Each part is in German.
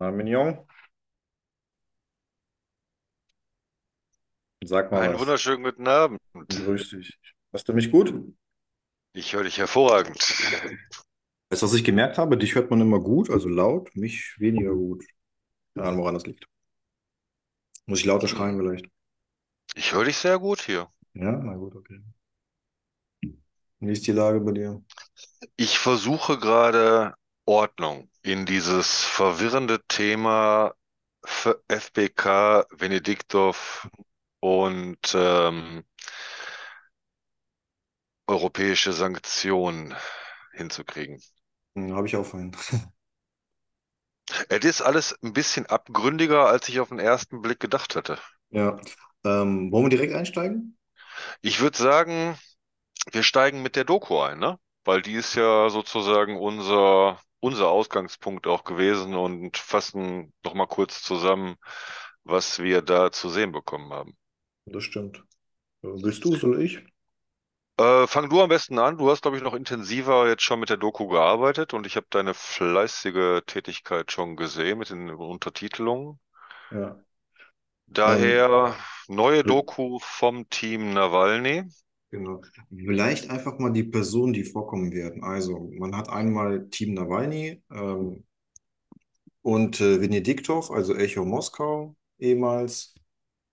Na, Mignon, sag mal Einen was. wunderschönen guten Abend. Grüß dich. Hörst du mich gut? Ich höre dich hervorragend. Weißt du, was ich gemerkt habe? Dich hört man immer gut, also laut, mich weniger gut. Keine Ahnung, woran das liegt. Muss ich lauter schreien vielleicht? Ich höre dich sehr gut hier. Ja, na gut, okay. Wie ist die Lage bei dir? Ich versuche gerade Ordnung in dieses verwirrende Thema FBK, Venediktov und ähm, europäische Sanktionen hinzukriegen. Hm, habe ich auch vorhin. Es ist alles ein bisschen abgründiger, als ich auf den ersten Blick gedacht hatte. Ja. Ähm, wollen wir direkt einsteigen? Ich würde sagen, Wir steigen mit der Doku ein, ne? Weil die ist ja sozusagen unser, unser Ausgangspunkt auch gewesen und fassen nochmal kurz zusammen, was wir da zu sehen bekommen haben. Das stimmt. Willst du, soll ich? Äh, fang du am besten an. Du hast, glaube ich, noch intensiver jetzt schon mit der Doku gearbeitet und ich habe deine fleißige Tätigkeit schon gesehen mit den Untertitelungen. Ja. Ähm, Daher neue Doku vom Team Nawalny. Genau. Vielleicht einfach mal die Personen, die vorkommen werden. Also, man hat einmal Team Nawalny ähm, und äh, Venediktov, also Echo Moskau ehemals.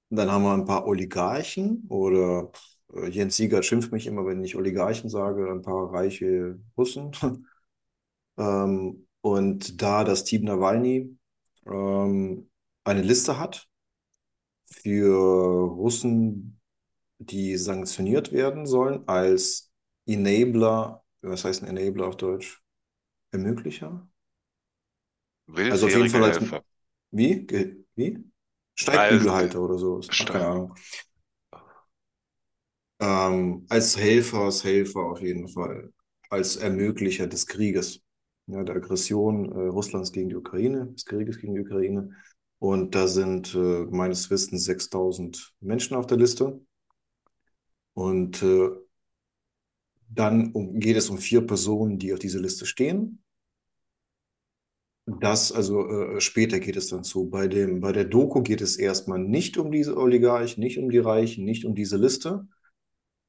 Dann haben wir ein paar Oligarchen oder äh, Jens Siegert schimpft mich immer, wenn ich Oligarchen sage, ein paar reiche Russen. Ähm, und da das Team Nawalny ähm, eine Liste hat für Russen, die sanktioniert werden sollen als Enabler, was heißt ein Enabler auf Deutsch? Ermöglicher? Also auf jeden Willfährige Fall als, Helfer. wie? Ge- Wie? Als Steigbügelhalter oder so. Ach, keine. Ahnung. Ähm, als Helfershelfer auf jeden Fall. Als Ermöglicher des Krieges. Ja, der Aggression äh, Russlands gegen die Ukraine, des Krieges gegen die Ukraine. Und da sind äh, meines Wissens 6000 Menschen auf der Liste. Und äh, dann um, geht es um vier Personen, die auf dieser Liste stehen. Das, also äh, später geht es dann zu. Bei dem, bei der Doku geht es erstmal nicht um diese Oligarchen, nicht um die Reichen, nicht um diese Liste.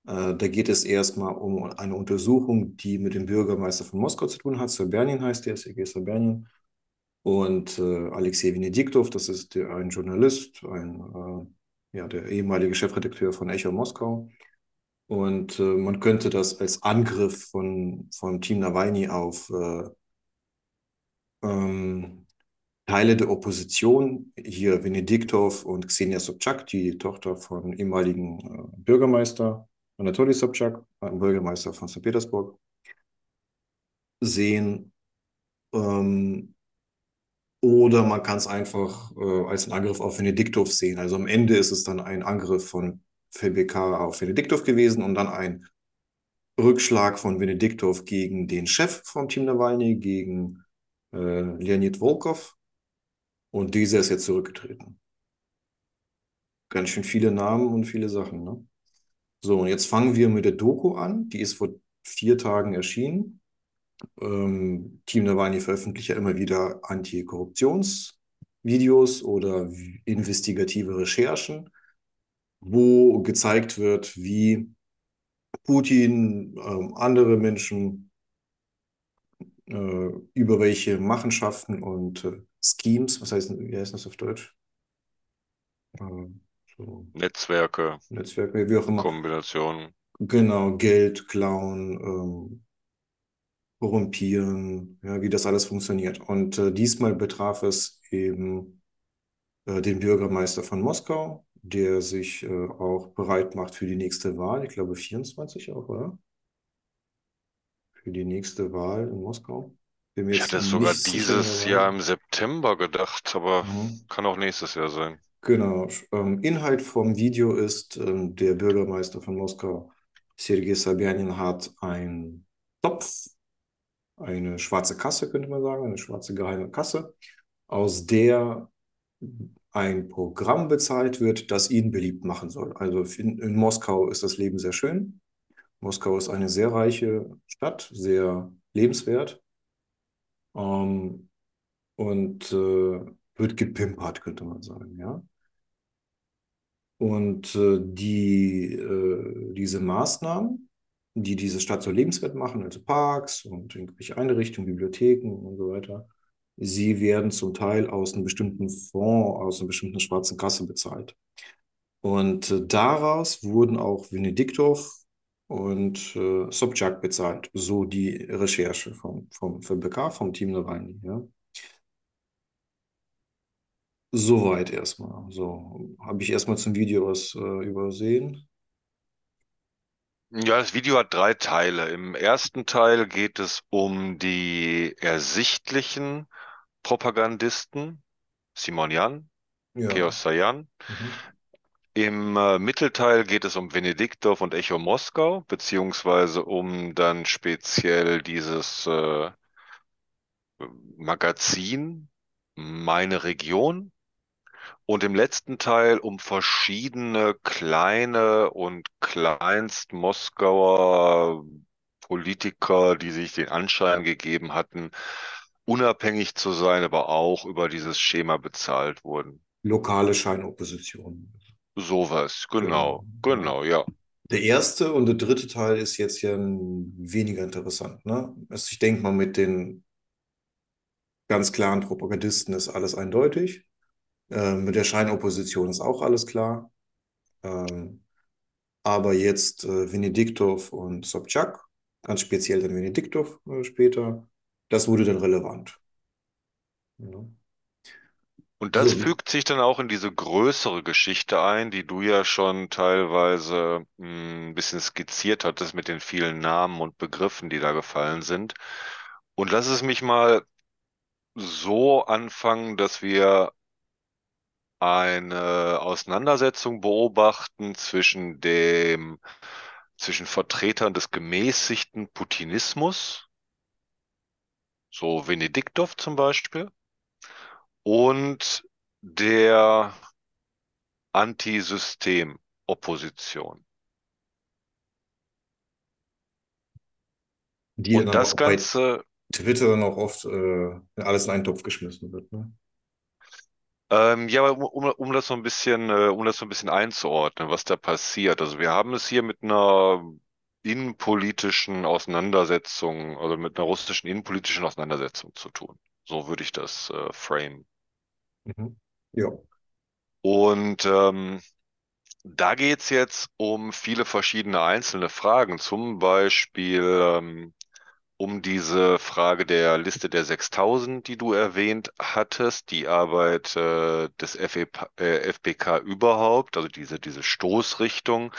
Äh, da geht es erstmal um eine Untersuchung, die mit dem Bürgermeister von Moskau zu tun hat. Sobjanin heißt der, Sergei Sobjanin. Und äh, Alexei Venediktov, das ist der, ein Journalist, ein, äh, ja, der ehemalige Chefredakteur von Echo Moskau. Und äh, man könnte das als Angriff von, von Team Nawalny auf äh, ähm, Teile der Opposition, hier Venediktov und Xenia Sobchak, die Tochter von ehemaligen äh, Bürgermeister Anatoly Sobchak, ein Bürgermeister von St. Petersburg, sehen. Ähm, oder man kann es einfach äh, als einen Angriff auf Venediktov sehen. Also am Ende ist es dann ein Angriff von FBK auf Venediktov gewesen und dann ein Rückschlag von Venediktov gegen den Chef vom Team Nawalny, gegen äh, Leonid Volkov. Und dieser ist jetzt zurückgetreten. Ganz schön viele Namen und viele Sachen, ne? So, und jetzt fangen wir mit der Doku an. Die ist vor vier Tagen erschienen. Ähm, Team Nawalny veröffentlicht ja immer wieder Antikorruptionsvideos oder investigative Recherchen, wo gezeigt wird, wie Putin, ähm, andere Menschen äh, über welche Machenschaften und äh, Schemes, was heißt, wie heißt das auf Deutsch? Ähm, so Netzwerke, Netzwerke, wie auch immer, Kombinationen. genau, Geld klauen, ähm, korrumpieren, ja, wie das alles funktioniert. Und äh, diesmal betraf es eben äh, den Bürgermeister von Moskau, der sich äh, auch bereit macht für die nächste Wahl, ich glaube 24 auch, oder? Für die nächste Wahl in Moskau. Ich hatte es sogar dieses Jahr im September gedacht, aber Mhm. kann auch nächstes Jahr sein. Genau. Ähm, Inhalt vom Video ist, ähm, der Bürgermeister von Moskau, Sergei Sobjanin, hat einen Topf, eine schwarze Kasse, könnte man sagen, eine schwarze geheime Kasse, aus der ein Programm bezahlt wird, das ihn beliebt machen soll. Also in, in Moskau ist das Leben sehr schön. Moskau ist eine sehr reiche Stadt, sehr lebenswert. Ähm, und äh, wird gepimpert, könnte man sagen, ja. Und äh, die, äh, diese Maßnahmen, die diese Stadt so lebenswert machen, also Parks und irgendwelche Einrichtungen, Bibliotheken und so weiter, sie werden zum Teil aus einem bestimmten Fonds, aus einer bestimmten schwarzen Kasse bezahlt. Und äh, daraus wurden auch Venediktov und äh, Sobchak bezahlt, so die Recherche vom, vom FBK, vom Team Nawalny. Ja. Soweit erstmal. So, habe ich erstmal zum Video was äh, übersehen. Ja, das Video hat drei Teile. Im ersten Teil geht es um die ersichtlichen Propagandisten, Simonian, Ja. Keossayan. Mhm. Im äh, Mittelteil geht es um Venediktov und Echo Moskau, beziehungsweise um dann speziell dieses äh, Magazin Meine Region. Und im letzten Teil um verschiedene kleine und kleinst Moskauer Politiker, die sich den Anschein gegeben hatten, unabhängig zu sein, aber auch über dieses Schema bezahlt wurden. Lokale Scheinopposition. Sowas, Genau. genau, Ja. genau, ja. Der erste und der dritte Teil ist jetzt ja weniger interessant. Ne? Also ich denke mal, mit den ganz klaren Propagandisten ist alles eindeutig. Ähm, mit der Scheinopposition ist auch alles klar. Ähm, aber jetzt äh, Venediktov und Sobchak, ganz speziell dann Venediktov äh, später, das wurde dann relevant. Ja. Und das So, fügt sich dann auch in diese größere Geschichte ein, die du ja schon teilweise mh, ein bisschen skizziert hattest mit den vielen Namen und Begriffen, die da gefallen sind. Und lass es mich mal so anfangen, dass wir eine Auseinandersetzung beobachten zwischen dem, zwischen Vertretern des gemäßigten Putinismus, so Venediktov zum Beispiel, und der Antisystem-Opposition. die Und aber das Ganze, Twitter dann auch oft äh, alles in einen Topf geschmissen wird. Ne? ähm, ja, um, um, um das so ein bisschen, äh, um das so ein bisschen einzuordnen, was da passiert. Also wir haben es hier mit einer innenpolitischen Auseinandersetzung, also mit einer russischen innenpolitischen Auseinandersetzung zu tun. So würde ich das äh, framen. Mhm. Ja. Und ähm, da geht's jetzt um viele verschiedene einzelne Fragen, zum Beispiel ähm, um diese Frage der Liste der 6000, die du erwähnt hattest, die Arbeit äh, des FEP, äh, FBK überhaupt, also diese, diese Stoßrichtung.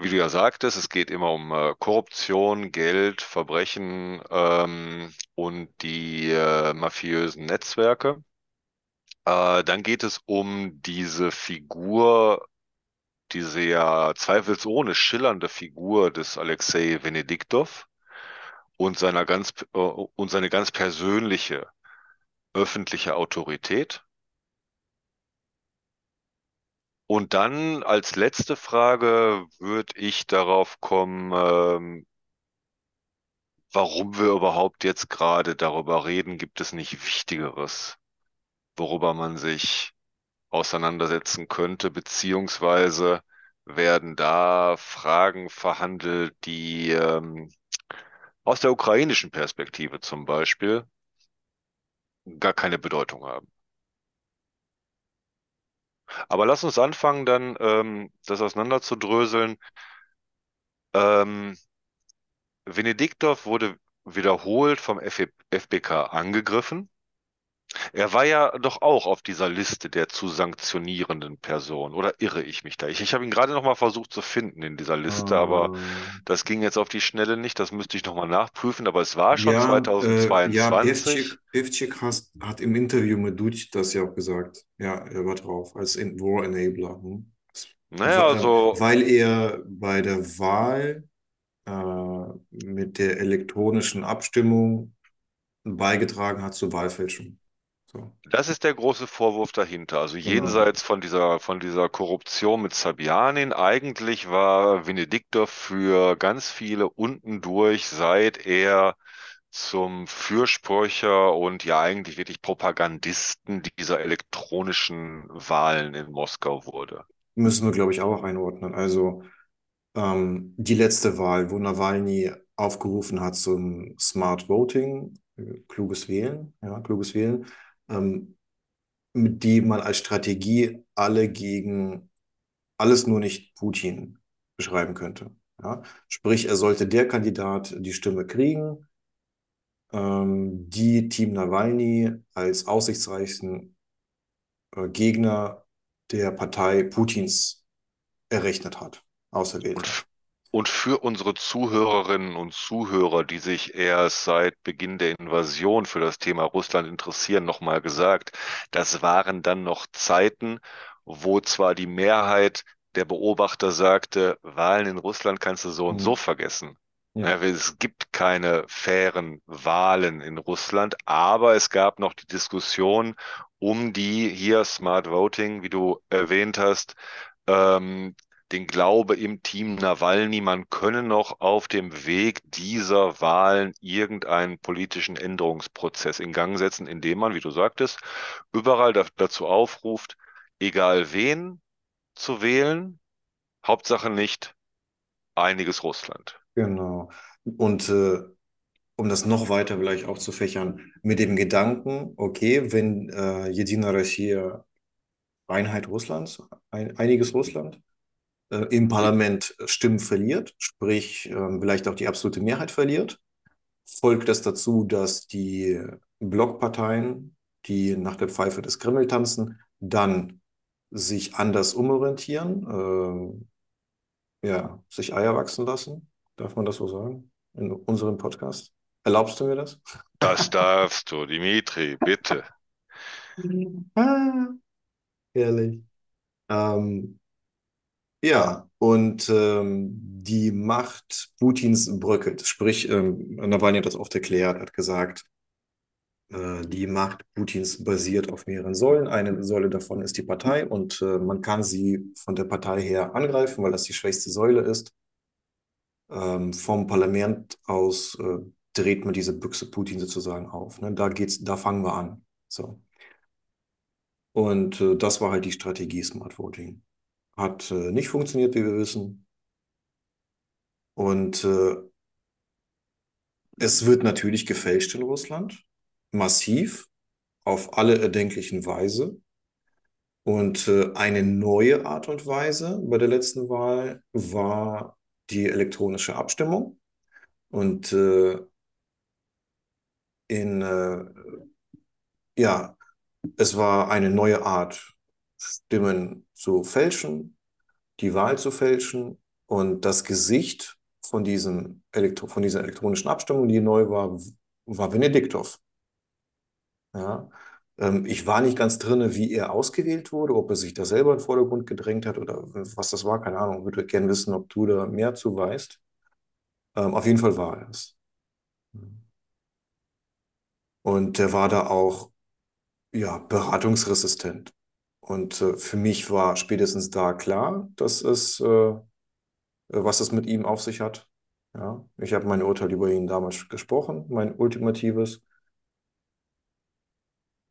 Wie du ja sagtest, es geht immer um äh, Korruption, Geld, Verbrechen ähm, und die äh, mafiösen Netzwerke. Äh, dann geht es um diese Figur, diese ja zweifelsohne schillernde Figur des Alexei Venediktov und seiner ganz äh, und seine ganz persönliche öffentliche Autorität. Und dann als letzte Frage würde ich darauf kommen, ähm, warum wir überhaupt jetzt gerade darüber reden. Gibt es nicht Wichtigeres, worüber man sich auseinandersetzen könnte, beziehungsweise werden da Fragen verhandelt, die ähm, aus der ukrainischen Perspektive zum Beispiel gar keine Bedeutung haben. Aber lass uns anfangen, dann ähm, das auseinanderzudröseln. Ähm, Venediktov wurde wiederholt vom FBK angegriffen. Er war ja doch auch auf dieser Liste der zu sanktionierenden Personen, oder irre ich mich da? Ich, ich habe ihn gerade noch mal versucht zu finden in dieser Liste, aber Ähm, das ging jetzt auf die Schnelle nicht. Das müsste ich noch mal nachprüfen, aber es war schon ja, äh, ja, 2022. Pevcik, Pevcik has, hat im Interview mit Dutch das ja auch gesagt. Ja, er war drauf, als War Enabler. Hm? Naja, Wa- äh, also Weil er bei der Wahl äh, mit der elektronischen Abstimmung beigetragen hat zur Wahlfälschung. So, Das ist der große Vorwurf dahinter. Also genau. jenseits von dieser, von dieser Korruption mit Sabianin, eigentlich war Venediktov für ganz viele unten durch, seit er zum Fürsprecher und ja eigentlich wirklich Propagandisten dieser elektronischen Wahlen in Moskau wurde. Müssen wir, glaube ich, auch einordnen. Also ähm, die letzte Wahl, wo Nawalny aufgerufen hat zum Smart Voting, äh, kluges Wählen, ja, kluges Wählen, ähm, mit die man als Strategie alle gegen alles nur nicht Putin beschreiben könnte. Ja? Sprich, er sollte der Kandidat die Stimme kriegen, ähm, die Team Nawalny als aussichtsreichsten äh, Gegner der Partei Putins errechnet hat, auserwählt hat. Und für unsere Zuhörerinnen und Zuhörer, die sich erst seit Beginn der Invasion für das Thema Russland interessieren, nochmal gesagt, das waren dann noch Zeiten, wo zwar die Mehrheit der Beobachter sagte, Wahlen in Russland kannst du so und so mhm. vergessen. Ja. Es gibt keine fairen Wahlen in Russland, aber es gab noch die Diskussion um die hier Smart Voting, wie du erwähnt hast, ähm, den Glaube im Team Nawalny, man könne noch auf dem Weg dieser Wahlen irgendeinen politischen Änderungsprozess in Gang setzen, indem man, wie du sagtest, überall da, dazu aufruft, egal wen zu wählen, Hauptsache nicht einiges Russland. Genau. Und äh, um das noch weiter vielleicht auch zu fächern, mit dem Gedanken, okay, wenn äh, Jedina Russia Einheit Russlands, ein, einiges Russland, äh, im Parlament Stimmen verliert, sprich äh, vielleicht auch die absolute Mehrheit verliert, folgt das dazu, dass die Blockparteien, die nach der Pfeife des Kreml tanzen, dann sich anders umorientieren, äh, ja, sich Eier wachsen lassen. Darf man das so sagen? In unserem Podcast? Erlaubst du mir das? Das darfst du, Dimitri, bitte. ah, ehrlich. Ähm, ja, und ähm, die Macht Putins bröckelt. Sprich, ähm, Nawalny hat das oft erklärt, hat gesagt, äh, die Macht Putins basiert auf mehreren Säulen. Eine Säule davon ist die Partei und äh, man kann sie von der Partei her angreifen, weil das die schwächste Säule ist. Ähm, vom Parlament aus äh, dreht man diese Büchse Putin sozusagen auf. Ne? Da geht's, da fangen wir an. So. Und äh, das war halt die Strategie Smart Voting. Hat äh, nicht funktioniert, wie wir wissen. Und äh, es wird natürlich gefälscht in Russland, massiv, auf alle erdenklichen Weise. Und äh, eine neue Art und Weise bei der letzten Wahl war die elektronische Abstimmung. Und äh, in, äh, ja, es war eine neue Art, Stimmen zu fälschen, die Wahl zu fälschen und das Gesicht von, diesem Elektro von dieser elektronischen Abstimmung, die neu war, war Benediktov. Ja, ähm, ich war nicht ganz drin, wie er ausgewählt wurde, ob er sich da selber in den Vordergrund gedrängt hat oder was das war, keine Ahnung. Würde gerne wissen, ob du da mehr zu weißt. Ähm, auf jeden Fall war er es. Und der war da auch ja, beratungsresistent. Und äh, für mich war spätestens da klar, dass es, äh, was es mit ihm auf sich hat. Ja, ich habe mein Urteil über ihn damals gesprochen, mein ultimatives.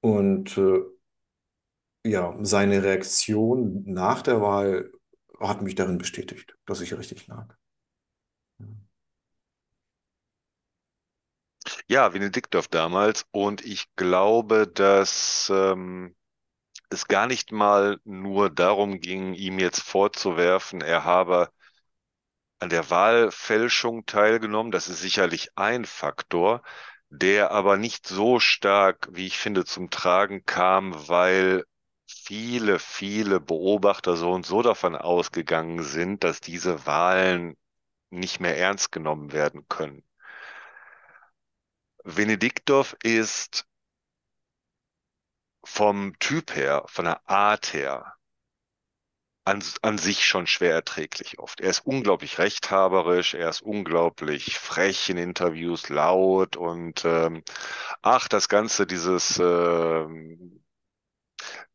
Und äh, ja, seine Reaktion nach der Wahl hat mich darin bestätigt, dass ich richtig lag. Ja, Venediktov damals. Und ich glaube, dass ähm, es gar nicht mal nur darum ging, ihm jetzt vorzuwerfen, er habe an der Wahlfälschung teilgenommen. Das ist sicherlich ein Faktor, der aber nicht so stark, wie ich finde, zum Tragen kam, weil viele, viele Beobachter so und so davon ausgegangen sind, dass diese Wahlen nicht mehr ernst genommen werden können. Venediktov ist vom Typ her, von der Art her, an, an sich schon schwer erträglich oft. Er ist unglaublich rechthaberisch, er ist unglaublich frech in Interviews, laut und ähm, ach, das Ganze, dieses ähm,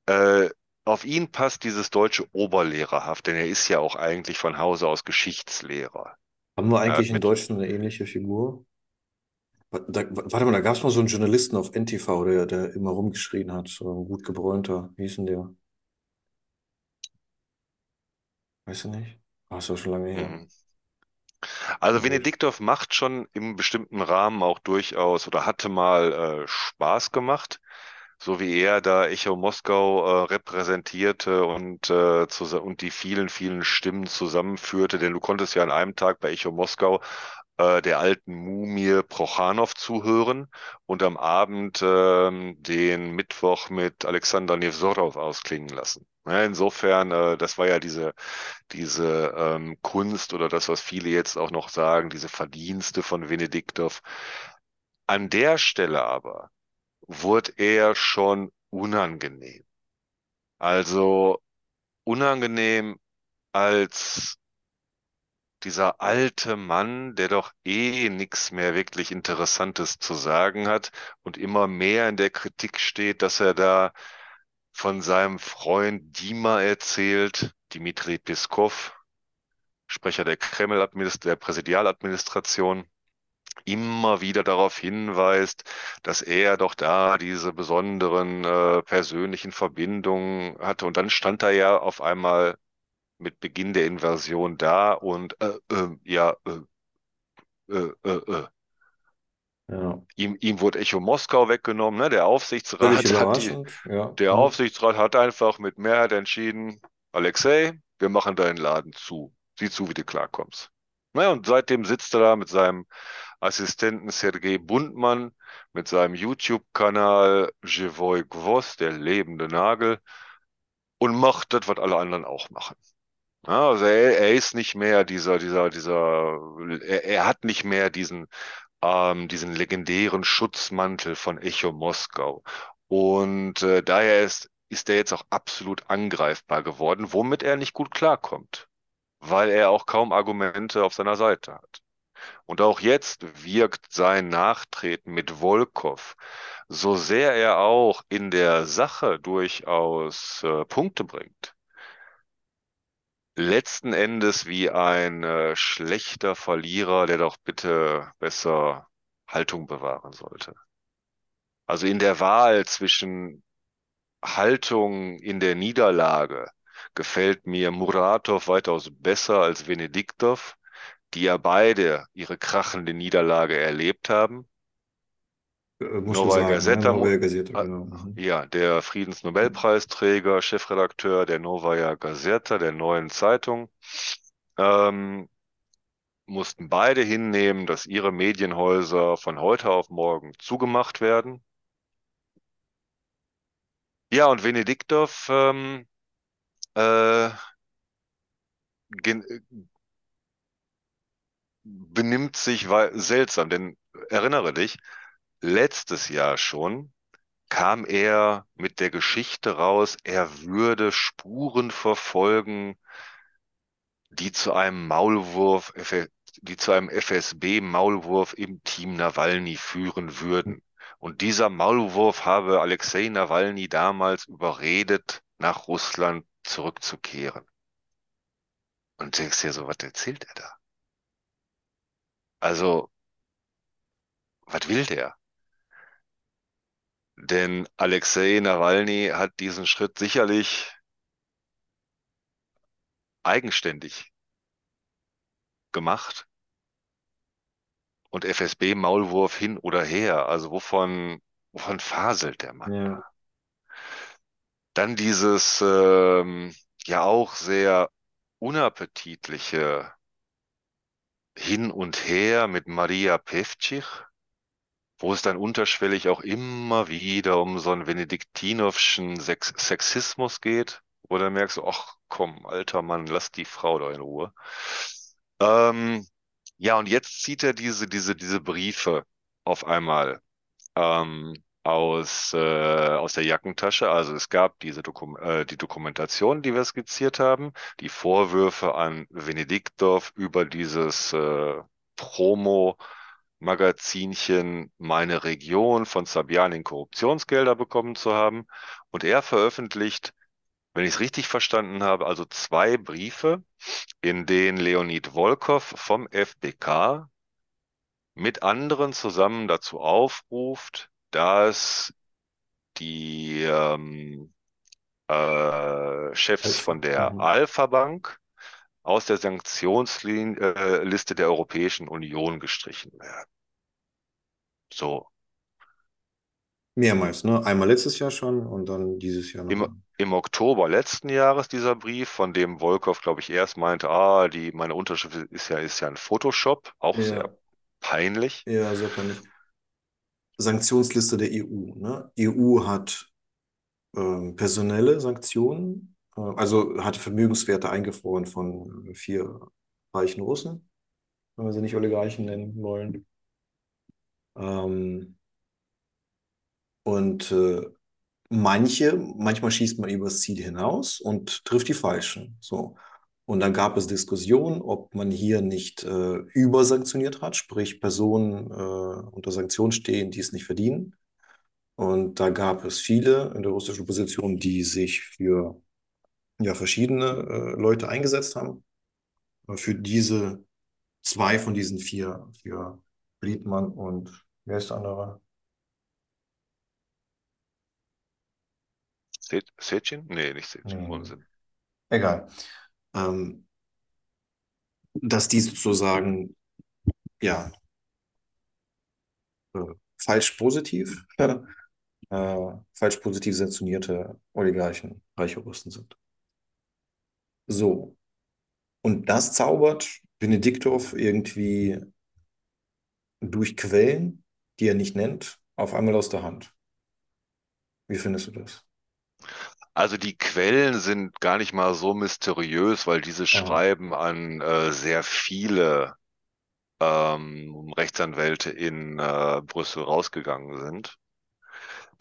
äh, auf ihn passt dieses deutsche Oberlehrerhaft, denn er ist ja auch eigentlich von Hause aus Geschichtslehrer. Haben wir eigentlich in Deutschland eine ähnliche Figur? Da, warte mal, da gab es mal so einen Journalisten auf NTV, der, der immer rumgeschrien hat, so ein gut gebräunter. Wie hieß denn der? Weißt du nicht? Ah, doch schon lange her. Mhm. Also. Venediktov macht schon im bestimmten Rahmen auch durchaus oder hatte mal äh, Spaß gemacht, so wie er da Echo Moskau äh, repräsentierte und, äh, und die vielen, vielen Stimmen zusammenführte. Denn du konntest ja an einem Tag bei Echo Moskau äh, der alten Mumie Prochanow zuhören und am Abend ähm, den Mittwoch mit Alexander Nevzorov ausklingen lassen. Ja, insofern, äh, das war ja diese diese ähm, Kunst oder das, was viele jetzt auch noch sagen, diese Verdienste von Venediktov. An der Stelle aber wurde er schon unangenehm. Also unangenehm als dieser alte Mann, der doch eh nichts mehr wirklich Interessantes zu sagen hat und immer mehr in der Kritik steht, dass er da von seinem Freund Dima erzählt, Dmitri Peskov, Sprecher der Kreml, der Präsidialadministration, immer wieder darauf hinweist, dass er doch da diese besonderen äh, persönlichen Verbindungen hatte. Und dann stand er ja auf einmal mit Beginn der Invasion da und äh, äh, ja, äh, äh, äh, äh, ja. Ihm, ihm wurde Echo Moskau weggenommen, ne? der Aufsichtsrat. Hat die, ja. Der mhm. Aufsichtsrat hat einfach mit Mehrheit entschieden, Alexei, wir machen deinen Laden zu. Sieh zu, wie du klarkommst. Naja, und seitdem sitzt er da mit seinem Assistenten Sergei Bundmann, mit seinem YouTube-Kanal Jevoy Gvos, der lebende Nagel, und macht das, was alle anderen auch machen. Ja, also er, er ist nicht mehr dieser, dieser, dieser, er, er hat nicht mehr diesen, ähm, diesen legendären Schutzmantel von Echo Moskau. Und äh, daher ist, ist er jetzt auch absolut angreifbar geworden, womit er nicht gut klarkommt, weil er auch kaum Argumente auf seiner Seite hat. Und auch jetzt wirkt sein Nachtreten mit Volkov, so sehr er auch in der Sache durchaus äh, Punkte bringt, letzten Endes wie ein äh, schlechter Verlierer, der doch bitte besser Haltung bewahren sollte. Also in der Wahl zwischen Haltung in der Niederlage gefällt mir Muratov weitaus besser als Venediktov, die ja beide ihre krachende Niederlage erlebt haben. Äh, muss Novaya sagen, ne? Gazeta, äh, genau. Mhm. ja, der Friedensnobelpreisträger, Chefredakteur der Novaya Gazeta, der neuen Zeitung, ähm, mussten beide hinnehmen, dass ihre Medienhäuser von heute auf morgen zugemacht werden. Ja, und Venediktov ähm, äh, benimmt sich seltsam, denn erinnere dich, letztes Jahr schon kam er mit der Geschichte raus, er würde Spuren verfolgen, die zu einem Maulwurf, die zu einem FSB-Maulwurf im Team Nawalny führen würden. Und dieser Maulwurf habe Alexei Nawalny damals überredet, nach Russland zurückzukehren. Und denkst dir so, was erzählt er da? Also, was will der? Denn Alexei Nawalny hat diesen Schritt sicherlich eigenständig gemacht und FSB Maulwurf hin oder her. Also wovon, wovon faselt der Mann Ja. da? Dann dieses ähm, ja auch sehr unappetitliche Hin und Her mit Maria Pevcich, wo es dann unterschwellig auch immer wieder um so einen Benediktinowschen Sex Sexismus geht, wo du merkst, ach komm, alter Mann, lass die Frau doch in Ruhe. Ähm, ja, und jetzt zieht er diese, diese, diese Briefe auf einmal ähm, aus, äh, aus der Jackentasche. Also es gab diese Dokum äh, die Dokumentation, die wir skizziert haben, die Vorwürfe an Venediktov über dieses äh, Promo-Magazinchen Meine Region von Sabjanin Korruptionsgelder bekommen zu haben. Und er veröffentlicht, wenn ich es richtig verstanden habe, also zwei Briefe, in denen Leonid Volkov vom FBK mit anderen zusammen dazu aufruft, dass die ähm, äh, Chefs von der. Alpha Bank aus der Sanktionsliste der Europäischen Union gestrichen werden. So, Mehrmals, ne? Einmal letztes Jahr schon und dann dieses Jahr im, nochmal. im Oktober letzten Jahres dieser Brief, von dem Volkov, glaube ich, erst meinte, ah, die, meine Unterschrift ist ja, ist ja ein Photoshop, auch sehr Ja, peinlich. ja, sehr peinlich. Sanktionsliste der EU, ne? EU hat ähm, personelle Sanktionen, äh, also hat Vermögenswerte eingefroren von äh, vier reichen Russen, wenn wir sie nicht Oligarchen nennen wollen. Ähm, und äh, manche, manchmal schießt man übers Ziel hinaus und trifft die Falschen. So. Und dann gab es Diskussionen, ob man hier nicht äh, übersanktioniert hat, sprich Personen äh, unter Sanktionen stehen, die es nicht verdienen. Und da gab es viele in der russischen Opposition, die sich für ja, verschiedene äh, Leute eingesetzt haben. Aber Für diese zwei von diesen vier, für Friedmann und wer ist der andere? Se- Secin? Nee, nicht Nee, Secin, nee. Egal. Ähm, dass die sozusagen ja äh, falsch positiv, äh, falsch positiv sanktionierte Oligarchen, reiche Russen sind. So. Und das zaubert Benediktov irgendwie durch Quellen, die er nicht nennt, auf einmal aus der Hand. Wie findest du das? Also die Quellen sind gar nicht mal so mysteriös, weil diese. Schreiben an äh, sehr viele ähm, Rechtsanwälte in äh, Brüssel rausgegangen sind.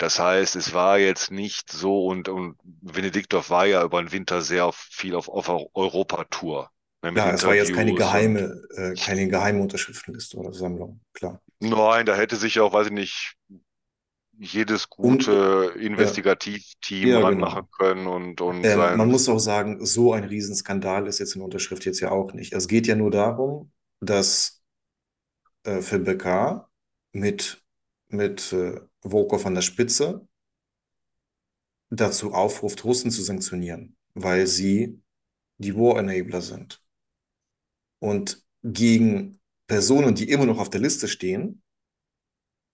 Das heißt, es war jetzt nicht so und, und Benediktov war ja über den Winter sehr auf, viel auf, auf Europatour, ne, Ja, es war jetzt keine und geheime, äh, keine geheime Unterschriftenliste oder Sammlung, klar. nein, da hätte sich auch, weiß ich nicht, jedes Und gute ja, Investigativteam ja, ranmachen genau. können und, und Ähm, man muss auch sagen, so ein Riesenskandal ist jetzt in Unterschrift jetzt ja auch nicht. Es geht ja nur darum, dass äh, für BK mit, mit äh, Volkov an der Spitze dazu aufruft, Russen zu sanktionieren, weil sie die War Enabler sind. Und gegen Personen, die immer noch auf der Liste stehen,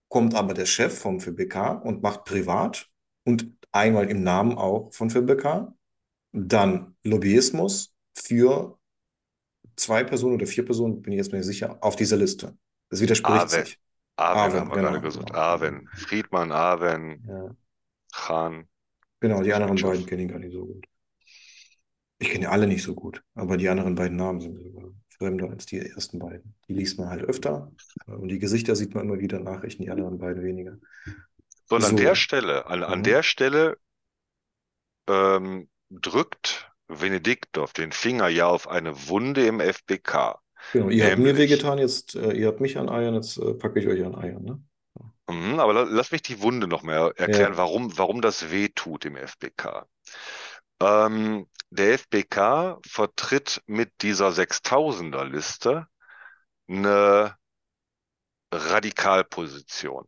kommt aber der Chef vom FBK und macht privat und einmal im Namen auch von FBK dann Lobbyismus für zwei Personen oder vier Personen, bin ich jetzt mir nicht sicher, auf dieser Liste. Das widerspricht Aven, sich. Aven haben Aven, wir gerade genau, gesagt, genau. Mhm. Aven, Friedmann, Aven, Ja, Khan, genau, die anderen beiden kenne ich gar nicht so gut. Ich kenne alle nicht so gut, aber die anderen beiden Namen sind fremder als die ersten beiden. Die liest man halt öfter äh, und die Gesichter sieht man immer wieder in Nachrichten, die anderen beiden weniger. So, und an der So, Stelle, an, an der mhm. Stelle ähm, drückt Venediktov den Finger ja auf eine Wunde im FBK. Genau, ihr habt mir wehgetan, jetzt, äh, ihr habt mich an Eiern, jetzt äh, packe ich euch an Eiern, ne? Mhm, aber la- lass mich die Wunde noch mehr erklären, Ja. warum, warum das weh tut im FBK. Ähm, der FBK vertritt mit dieser 6000er-Liste eine Radikalposition.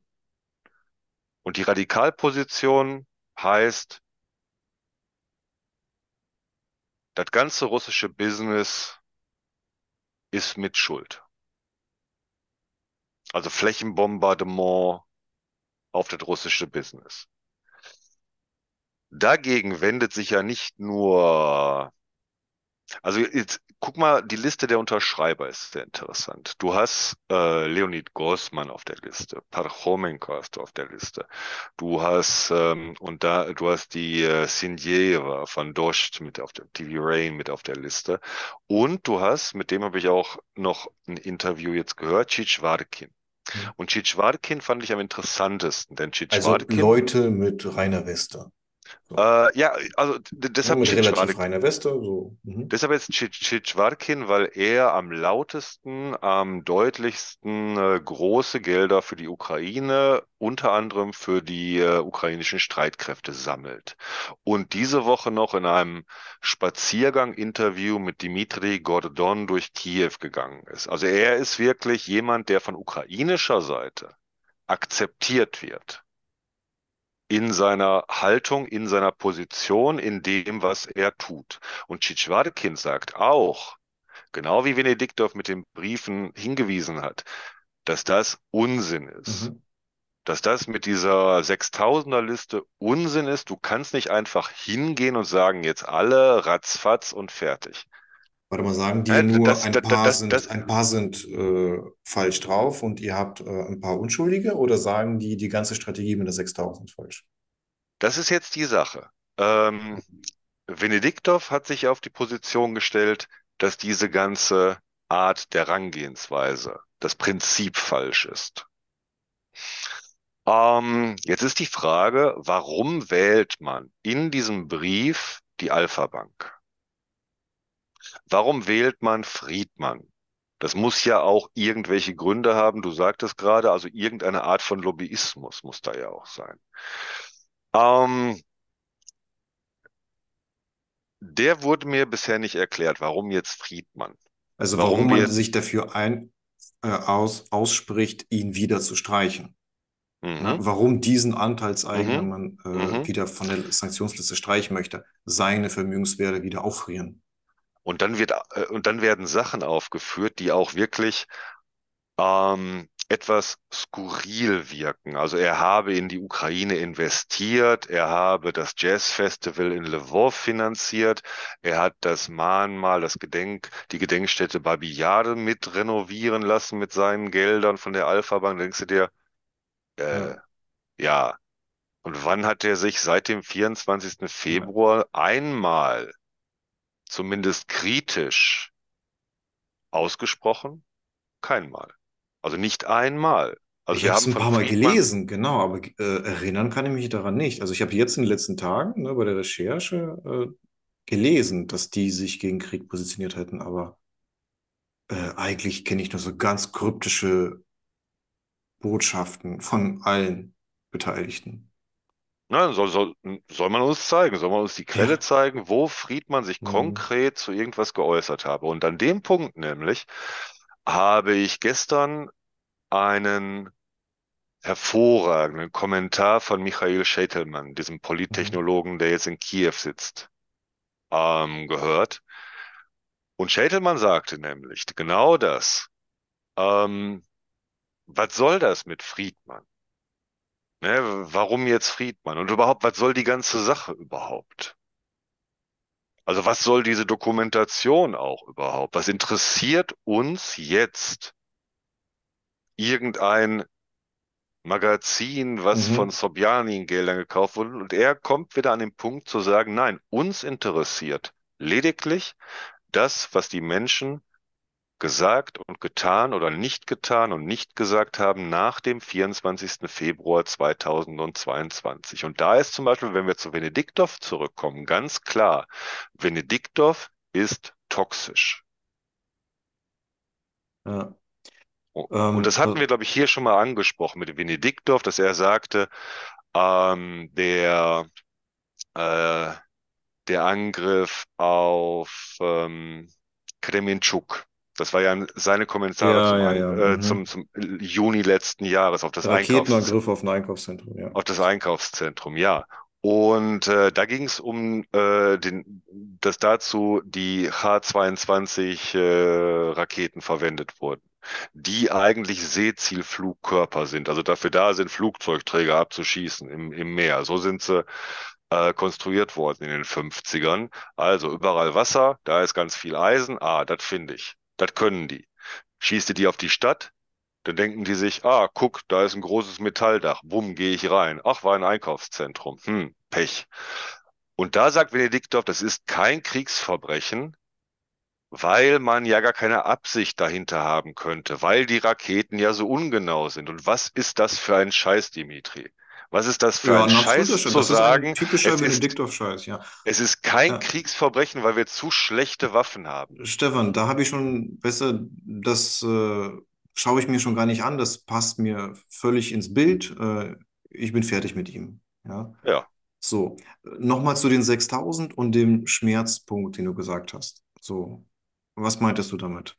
Und die Radikalposition heißt, das ganze russische Business ist mit Schuld. Also Flächenbombardement auf das russische Business. Dagegen wendet sich ja nicht nur, also jetzt guck mal, die Liste der Unterschreiber ist sehr interessant. Du hast äh, Leonid Grossmann auf der Liste, Parchomenko hast du auf der Liste. Du hast ähm, und da du hast die äh, Sindjeva von Dost mit auf der TV Rain mit auf der Liste und du hast, mit dem habe ich auch noch ein Interview jetzt gehört, Tschitschwarkin. Und Tschitschwarkin fand ich am interessantesten, denn Also Tschitschwarkin Leute mit reiner Weste. So. Äh, ja, also Ja, deshalb mit relativ Tschitschwarek. reiner Weste. So. Mhm. Deshalb jetzt Tschitschwarkin, weil er am lautesten, am deutlichsten äh, große Gelder für die Ukraine, unter anderem für die äh, ukrainischen Streitkräfte sammelt. Und diese Woche noch in einem Spaziergang-Interview mit Dmitri Gordon durch Kiew gegangen ist. Also er ist wirklich jemand, der von ukrainischer Seite akzeptiert wird in seiner Haltung, in seiner Position, in dem, was er tut. Und Tschitschwarkin sagt auch, genau wie Venediktov mit den Briefen hingewiesen hat, dass das Unsinn ist. Mhm. Dass das mit dieser 6000er Liste Unsinn ist. Du kannst nicht einfach hingehen und sagen, jetzt alle ratzfatz und fertig. Warte mal, sagen die Ja, nur, Das, ein das, paar das, sind, ein paar sind äh, falsch drauf und ihr habt äh, ein paar Unschuldige oder sagen die, die ganze Strategie mit der 6000 falsch? das ist jetzt die Sache. Ähm, Venediktov hat sich auf die Position gestellt, dass diese ganze Art der Herangehensweise, das Prinzip falsch ist. Ähm, jetzt ist die Frage, warum wählt man in diesem Brief die Alpha Bank? Warum wählt man Friedmann? Das muss ja auch irgendwelche Gründe haben. Du sagtest gerade, also irgendeine Art von Lobbyismus muss da ja auch sein. Ähm, der wurde mir bisher nicht erklärt, warum jetzt Friedmann? Also Warum warum man wir, sich dafür ein, äh, aus, ausspricht, ihn wieder zu streichen. Ne? mhm, Warum diesen Anteilseigner mhm, man äh, mhm. wieder von der Sanktionsliste streichen möchte, seine Vermögenswerte wieder auffrieren. Und dann wird, äh, und dann werden Sachen aufgeführt, die auch wirklich ähm, etwas skurril wirken. Also er habe in die Ukraine investiert, er habe das Jazzfestival in Lwów finanziert, er hat das Mahnmal, das Gedenk, die Gedenkstätte Babi Yar mit renovieren lassen mit seinen Geldern von der Alpha Bank. Denkst du dir, äh, Ja, ja. Und wann hat er sich seit dem 24. ja. Februar einmal zumindest kritisch ausgesprochen? Kein Mal. Also nicht einmal. Also Ich habe es ein paar Mal Friedmann, gelesen, genau, aber äh, erinnern kann ich mich daran nicht. Also ich habe jetzt in den letzten Tagen ne, bei der Recherche äh, gelesen, dass die sich gegen Krieg positioniert hätten, aber äh, eigentlich kenne ich nur so ganz kryptische Botschaften von allen Beteiligten. Ne, soll, soll, soll man uns zeigen, soll man uns die Quelle Ja. zeigen, wo Friedmann sich Mhm. konkret zu irgendwas geäußert habe. Und an dem Punkt nämlich habe ich gestern einen hervorragenden Kommentar von Michael Scheitelmann, diesem Mhm. Polittechnologen, der jetzt in Kiew sitzt, ähm, gehört. Und Scheitelmann sagte nämlich genau das. Ähm, was soll das mit Friedmann? Ne, warum jetzt Friedmann? Und überhaupt, was soll die ganze Sache überhaupt? Also was soll diese Dokumentation auch überhaupt? Was interessiert uns jetzt irgendein Magazin, was von Mhm. Sobjanin-Geldern gekauft wurde? Und er kommt wieder an den Punkt zu sagen, nein, uns interessiert lediglich das, was die Menschen gesagt und getan oder nicht getan und nicht gesagt haben nach dem 24. Februar 2022. Und da ist zum Beispiel, wenn wir zu Venediktov zurückkommen, ganz klar, Venediktov ist toxisch. Ja. Und Ähm, das hatten äh, wir, glaube ich, hier schon mal angesprochen mit Venediktov, dass er sagte, ähm, der, äh, der Angriff auf ähm, Kremenchuk. Das war ja seine Kommentare ja, zum, ja, ja. äh, zum, Mhm. zum Juni letzten Jahres auf das Einkaufs Raketenangriff auf ein Einkaufszentrum, ja. auf das Einkaufszentrum, ja. Und äh, da ging es um äh, den, dass dazu die H-22 äh, verwendet wurden, die eigentlich Seezielflugkörper sind, also dafür da sind, Flugzeugträger abzuschießen im, im Meer. So sind sie äh, konstruiert worden in den 50ern. Also überall Wasser, da ist ganz viel Eisen. Ah, das finde ich. Das können die. Schießt ihr die auf die Stadt? Dann denken die sich, ah, guck, da ist ein großes Metalldach. Bumm, gehe ich rein. Ach, war ein Einkaufszentrum. Hm, Pech. Und da sagt Venediktov, das ist kein Kriegsverbrechen, weil man ja gar keine Absicht dahinter haben könnte, weil die Raketen ja so ungenau sind. Und was ist das für ein Scheiß, Dimitri? Was ist das für Ja, ein Scheiß zu Das ist ein sagen? typischer Benediktov-Scheiß, ja. es ist kein Ja. Kriegsverbrechen, weil wir zu schlechte Waffen haben. Stefan, da habe ich schon besser, das äh, schaue ich mir schon gar nicht an, das passt mir völlig ins Bild. Äh, ich bin fertig mit ihm. Ja. Ja, So, nochmal zu den 6000 und dem Schmerzpunkt, den du gesagt hast. So, was meintest du damit?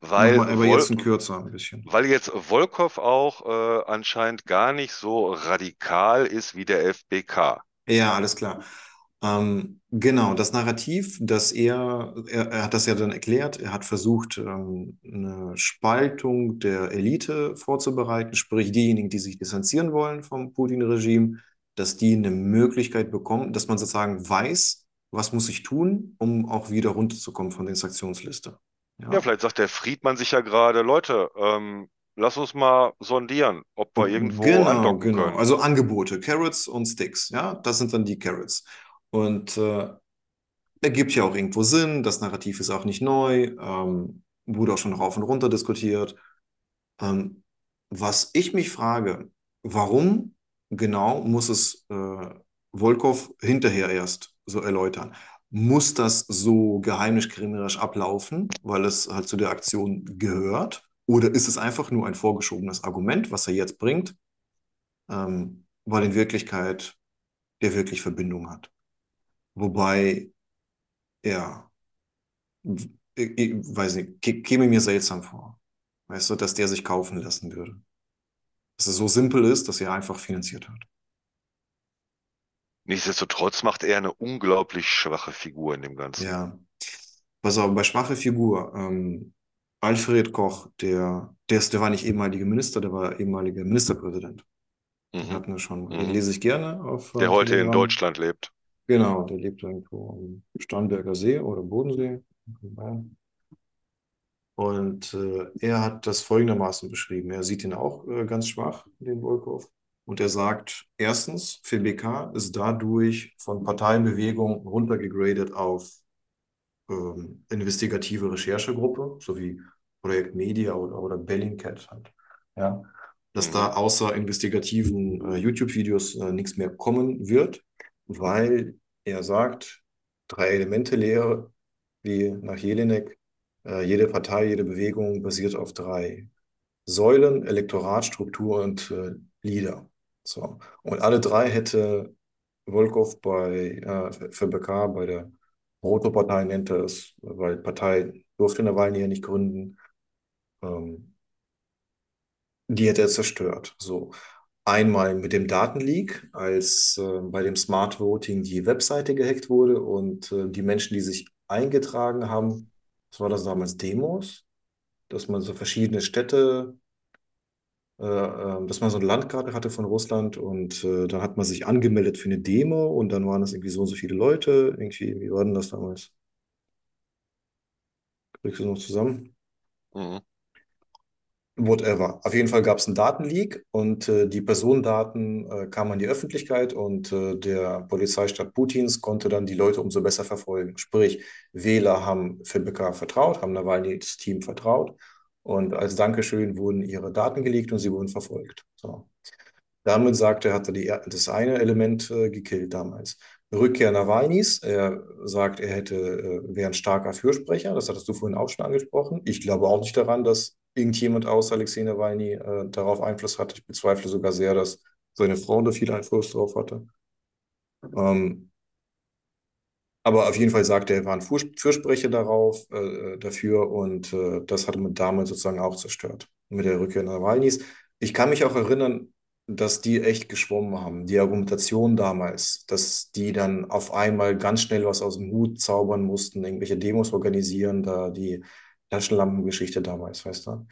Weil aber Wol jetzt ein kürzer ein bisschen. weil jetzt Volkov auch äh, anscheinend gar nicht so radikal ist wie der FBK. Ja, alles klar. Ähm, genau, das Narrativ, dass er, er, er hat das ja dann erklärt, er hat versucht, ähm, eine Spaltung der Elite vorzubereiten, sprich diejenigen, die sich distanzieren wollen vom Putin-Regime, dass die eine Möglichkeit bekommen, dass man sozusagen weiß, was muss ich tun, um auch wieder runterzukommen von der Sanktionsliste. Ja, Ja. vielleicht sagt der Friedmann sich ja gerade, Leute, ähm, lass uns mal sondieren, ob wir irgendwo Genau, andocken genau. können. Also Angebote, Carrots und Sticks, ja, das sind dann die Carrots. Und äh, ergibt ja auch irgendwo Sinn, das Narrativ ist auch nicht neu, ähm, wurde auch schon rauf und runter diskutiert. Ähm, was ich mich frage, warum genau muss es äh, Volkov hinterher erst so erläutern? Muss das so geheimniskrämerisch ablaufen, weil es halt zu der Aktion gehört? Oder ist es einfach nur ein vorgeschobenes Argument, was er jetzt bringt, ähm, weil in Wirklichkeit der wirklich Verbindung hat? Wobei, ja, ich, ich weiß nicht, kä- käme mir seltsam vor. Weißt du, dass der sich kaufen lassen würde. Dass es so simpel ist, dass er einfach finanziert hat. Nichtsdestotrotz macht er eine unglaublich schwache Figur in dem Ganzen. Ja. Pass auf, bei schwache Figur, ähm, Alfred Koch, der, der, ist, der war nicht ehemaliger Minister, der war ehemaliger Ministerpräsident. Den Mhm. hatten wir schon. Den Mhm. lese ich gerne auf äh, Der heute in Telegram. Deutschland lebt. Genau, der lebt irgendwo am Starnberger See oder Bodensee. in Bayern. Und äh, er hat das folgendermaßen beschrieben. Er sieht ihn auch äh, ganz schwach, den Volkov. Und er sagt, erstens, FBK ist dadurch von Parteibewegung runtergegradet auf ähm, investigative Recherchegruppe, so wie Projekt Media oder, oder Bellingcat halt. Ja, dass Mhm. da außer investigativen äh, YouTube-Videos äh, nichts mehr kommen wird, weil er sagt, Drei-Elemente-Lehre, wie nach Jelinek, äh, jede Partei, jede Bewegung basiert auf drei Säulen, Elektorat, Struktur und äh, Leader. So. Und alle drei hätte Volkov bei äh, FBK, bei der Proto-Partei nennt er es, weil Partei durfte Nawalny ja nicht gründen, ähm, die hätte er zerstört. So. Einmal mit dem Datenleak, als äh, bei dem Smart Voting die Webseite gehackt wurde und äh, die Menschen, die sich eingetragen haben, was war das damals, Demos, dass man so verschiedene Städte, dass man so eine Landkarte hatte von Russland und äh, dann hat man sich angemeldet für eine Demo und dann waren es irgendwie so und so viele Leute, irgendwie, wie war denn das damals? Kriegst du noch zusammen? Mhm. Whatever. Auf jeden Fall gab es einen Datenleak und äh, die Personendaten äh, kamen an die Öffentlichkeit und äh, der Polizeistaat Putins konnte dann die Leute umso besser verfolgen. Sprich, Wähler haben FBK vertraut, haben Nawalnys Team vertraut und als Dankeschön wurden ihre Daten geleakt und sie wurden verfolgt. So. Damit sagt er, hat er die, das eine Element äh, gekillt damals. Rückkehr Nawalnys. Er sagt, er hätte, äh, wäre ein starker Fürsprecher. Das hattest du vorhin auch schon angesprochen. Ich glaube auch nicht daran, dass irgendjemand außer Alexei Nawalny äh, darauf Einfluss hat. Ich bezweifle sogar sehr, dass seine Frau da viel Einfluss drauf hatte. Ähm, aber auf jeden Fall sagt er, war ein Fürs Fürsprecher darauf, äh, dafür und äh, das hat man damals sozusagen auch zerstört mit der Rückkehr Nawalnys. Ich kann mich auch erinnern, dass die echt geschwommen haben. Die Argumentation damals, dass die dann auf einmal ganz schnell was aus dem Hut zaubern mussten, irgendwelche Demos organisieren, da die Taschenlampengeschichte damals, weißt du?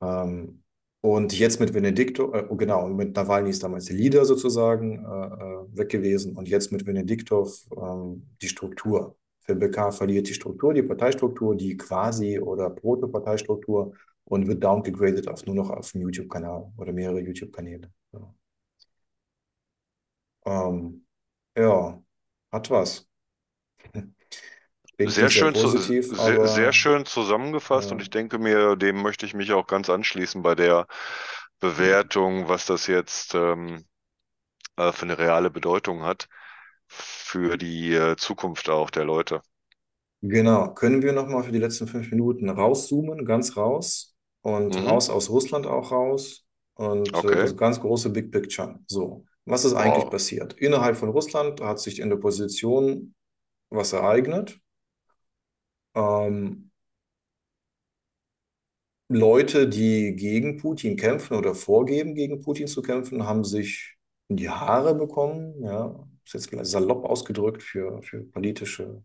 Ähm, und jetzt mit Benedikto, äh, genau, und mit Nawalny ist damals der Leader sozusagen äh, äh, weg gewesen und jetzt mit Benediktov ähm, die Struktur. FBK verliert die Struktur, die Parteistruktur, die quasi oder Proto-Parteistruktur und wird downgegradet auf nur noch auf einen YouTube-Kanal oder mehrere YouTube-Kanäle. Ja. Ähm, ja, hat was. Sehr sehr schön, zu, positiv, sehr, sehr aber schön zusammengefasst und äh, ich denke mir, dem möchte ich mich auch ganz anschließen bei der Bewertung, was das jetzt ähm, äh, für eine reale Bedeutung hat für die äh, Zukunft auch der Leute. Genau. Können wir nochmal für die letzten fünf Minuten rauszoomen, ganz raus und Mhm. raus aus Russland auch raus und äh, Okay. das ganz große Big Picture. So, was ist eigentlich Wow. passiert? Innerhalb von Russland hat sich in der Position was ereignet. Ähm, Leute, die gegen Putin kämpfen oder vorgeben, gegen Putin zu kämpfen, haben sich in die Haare bekommen. Ja, ist jetzt salopp ausgedrückt für, für politische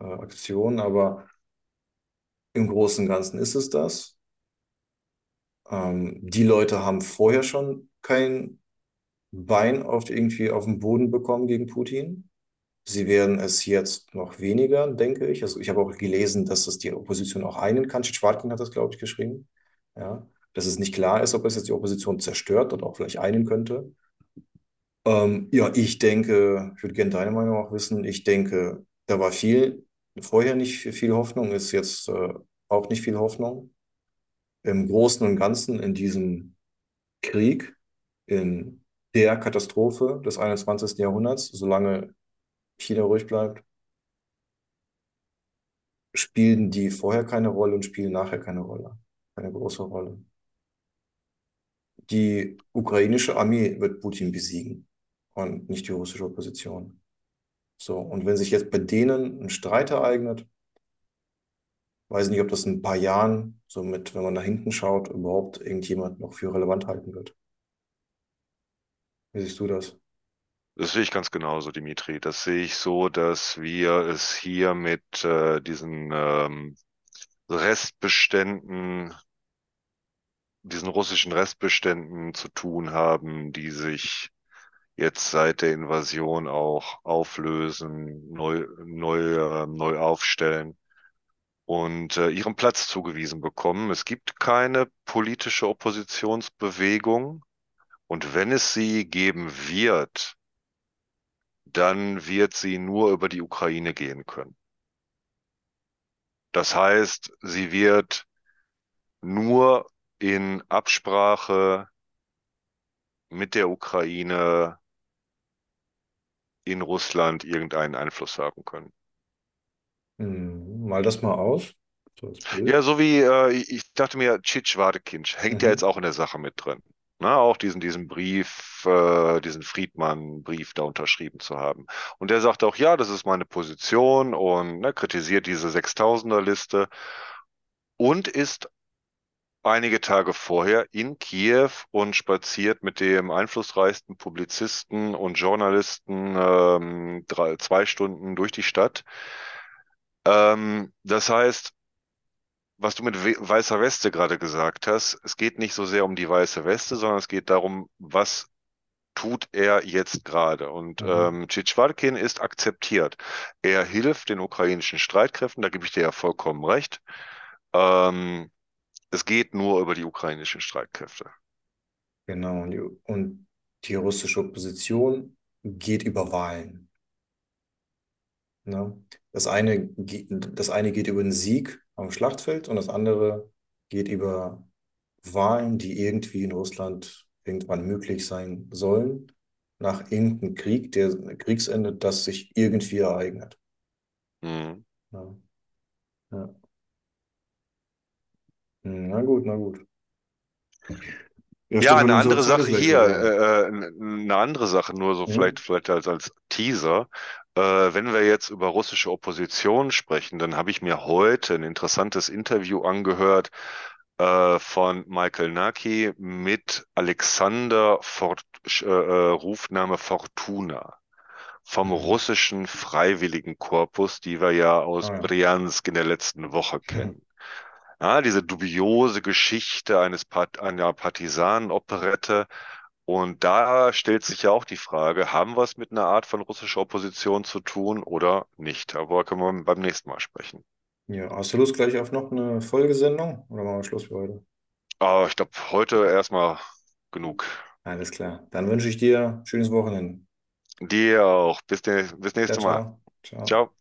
äh, Aktionen, aber im Großen und Ganzen ist es das. Ähm, die Leute haben vorher schon kein Bein auf irgendwie auf den Boden bekommen gegen Putin. Sie werden es jetzt noch weniger, denke ich. Also ich habe auch gelesen, dass es die Opposition auch einen kann. Schwarkin hat das, glaube ich, geschrieben. Ja, dass es nicht klar ist, ob es jetzt die Opposition zerstört oder auch vielleicht einen könnte. Ähm, ja, ich denke, ich würde gerne deine Meinung auch wissen. Ich denke, da war viel, vorher nicht viel Hoffnung, ist jetzt äh, auch nicht viel Hoffnung. Im Großen und Ganzen in diesem Krieg, in der Katastrophe des 21. Jahrhunderts, solange China ruhig bleibt, spielen die vorher keine Rolle und spielen nachher keine Rolle, keine große Rolle. Die ukrainische Armee wird Putin besiegen und nicht die russische Opposition. So, und wenn sich jetzt bei denen ein Streit ereignet, weiß nicht, ob das in ein paar Jahren, so mit, wenn man nach hinten schaut, überhaupt irgendjemand noch für relevant halten wird. Wie siehst du das? Das sehe ich ganz genauso, Dimitri. Das sehe ich so, dass wir es hier mit äh, diesen ähm, Restbeständen, diesen russischen Restbeständen zu tun haben, die sich jetzt seit der Invasion auch auflösen, neu, neu, äh, neu aufstellen und äh, ihren Platz zugewiesen bekommen. Es gibt keine politische Oppositionsbewegung und wenn es sie geben wird, dann wird sie nur über die Ukraine gehen können. Das heißt, sie wird nur in Absprache mit der Ukraine in Russland irgendeinen Einfluss haben können. Hm, mal das mal aus. So Ja, so wie äh, ich dachte mir, Cicvarekinch hängt ja jetzt Mhm. auch in der Sache mit drin. Na, auch diesen, diesen Brief, äh, diesen Friedmann-Brief da unterschrieben zu haben. Und der sagt auch, ja, das ist meine Position und ne, kritisiert diese Sechstausender-Liste und ist einige Tage vorher in Kiew und spaziert mit dem einflussreichsten Publizisten und Journalisten ähm, drei, zwei Stunden durch die Stadt. Ähm, das heißt, was du mit we weißer Weste gerade gesagt hast, es geht nicht so sehr um die weiße Weste, sondern es geht darum, was tut er jetzt gerade. Und Mhm. ähm, Tschitschwarkin ist akzeptiert. Er hilft den ukrainischen Streitkräften, da gebe ich dir ja vollkommen recht. Ähm, es geht nur über die ukrainischen Streitkräfte. Genau. Und die, und die russische Opposition geht über Wahlen. Ne? Das eine, das eine geht über den Sieg am Schlachtfeld und das andere geht über Wahlen, die irgendwie in Russland irgendwann möglich sein sollen, nach irgendeinem Krieg, der Kriegsende, das sich irgendwie ereignet. Mhm. Ja. Ja. Hm, Na gut, na gut. Ja, Ja, eine andere Sache hier, äh, äh, eine andere Sache, nur so vielleicht, Hm? vielleicht als, als Teaser. Äh, wenn wir jetzt über russische Opposition sprechen, dann habe ich mir heute ein interessantes Interview angehört äh, von Michael Naki mit Alexander Fort, äh, äh, Rufname Fortuna vom Mhm. russischen Freiwilligenkorpus, die wir ja aus Ah ja. Bryansk in der letzten Woche kennen. Ja, diese dubiose Geschichte eines Part einer Partisanenoperette. Und da stellt sich ja auch die Frage, haben wir es mit einer Art von russischer Opposition zu tun oder nicht? Darüber können wir beim nächsten Mal sprechen. Ja, hast du Lust gleich auf noch eine Folgesendung? Oder machen wir Schluss für heute? Aber ich glaube, heute erstmal genug. Alles klar. Dann wünsche ich dir ein schönes Wochenende. Dir auch. Bis, ne bis nächstes Mal. ciao. Ciao. Ciao.